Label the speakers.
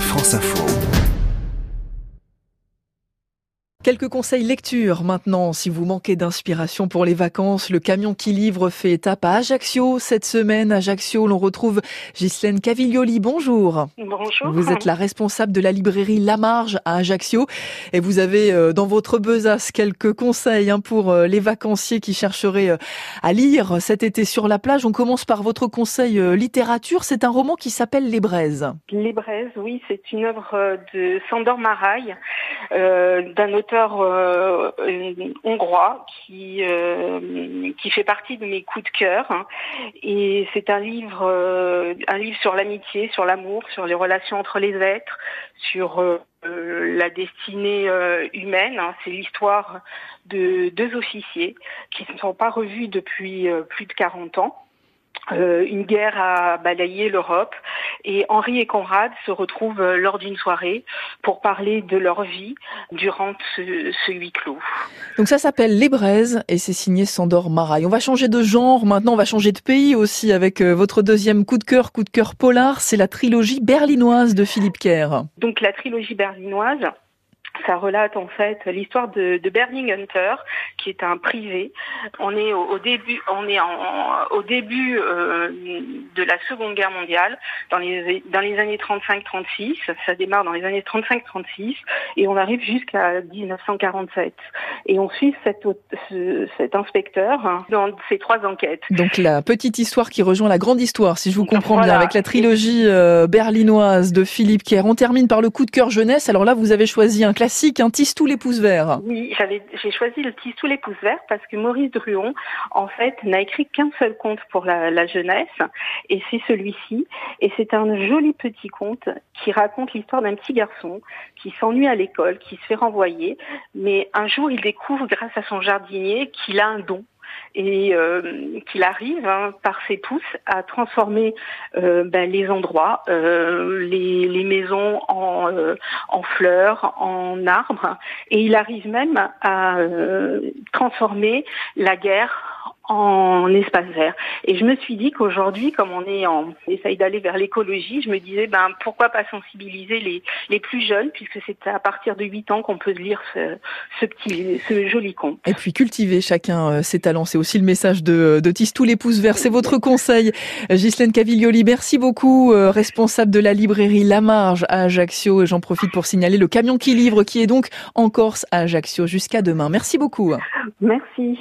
Speaker 1: France Info.
Speaker 2: Quelques conseils lecture maintenant. Si vous manquez d'inspiration pour les vacances, le camion qui livre fait étape à Ajaccio. Cette semaine, Ajaccio, l'on retrouve Ghislaine Caviglioli. Bonjour.
Speaker 3: Bonjour.
Speaker 2: Vous êtes la responsable de la librairie La Marge à Ajaccio et vous avez euh, dans votre besace quelques conseils hein, pour euh, les vacanciers qui chercheraient euh, à lire cet été sur la plage. On commence par votre conseil littérature. C'est un roman qui s'appelle Les Braises.
Speaker 3: Les Braises, oui, c'est une œuvre de Sandor Maraille, d'un auteur euh, hongrois qui euh, qui fait partie de mes coups de cœur hein. et c'est un livre euh, un livre sur l'amitié, sur l'amour, sur les relations entre les êtres, sur la destinée humaine. Hein. C'est l'histoire de deux officiers qui ne sont pas revus depuis plus de 40 ans. Une guerre a balayé l'Europe et Henri et Conrad se retrouvent euh, lors d'une soirée pour parler de leur vie durant ce, huis clos.
Speaker 2: Donc ça s'appelle Les Braises et c'est signé Sandor Maraille. On va changer de genre, maintenant on va changer de pays aussi avec euh, votre deuxième coup de cœur, coup de cœur polar, c'est la trilogie berlinoise de Philippe Kerr.
Speaker 3: Donc la trilogie berlinoise, ça relate en fait l'histoire de, de, Hunter, qui est un privé. On est au, début, on est en, au début euh, de la Seconde Guerre mondiale, dans les dans les années 35-36. Ça démarre dans les années 35-36 et on arrive jusqu'à 1947. Et on suit cet, cet inspecteur dans ses trois enquêtes.
Speaker 2: Donc la petite histoire qui rejoint la grande histoire, si je vous comprends bien, avec la trilogie euh, berlinoise de Philippe Kerr. On termine par le coup de cœur jeunesse. Alors là, vous avez choisi un classique, tisse tous les pouces verts.
Speaker 3: Oui, j'ai choisi le tisse tous les pouces verts parce que Maurice Druon, en fait, n'a écrit qu'un seul conte pour la, la jeunesse, et c'est celui-ci. Et c'est un joli petit conte qui raconte l'histoire d'un petit garçon qui s'ennuie à l'école, qui se fait renvoyer, mais un jour il découvre grâce à son jardinier qu'il a un don et euh, qu'il arrive hein, par ses pouces à transformer euh, ben, les endroits, euh, les, les, maisons en, en, fleurs, en arbres, et il arrive même à transformer la guerre en espace vert. Et je me suis dit qu'aujourd'hui, comme on est en essaye d'aller vers l'écologie, je me disais ben pourquoi pas sensibiliser les, les plus jeunes puisque c'est à partir de 8 ans qu'on peut lire ce, ce petit ce joli conte.
Speaker 2: Et puis cultiver chacun euh, ses talents, c'est aussi le message de de Tisse tous les pouces verts, c'est votre conseil. Ghislaine Caviglioli, merci beaucoup euh, responsable de la librairie La Marge à Ajaccio et j'en profite pour signaler le camion qui livre qui est donc en Corse à Ajaccio jusqu'à demain. Merci beaucoup.
Speaker 3: Merci.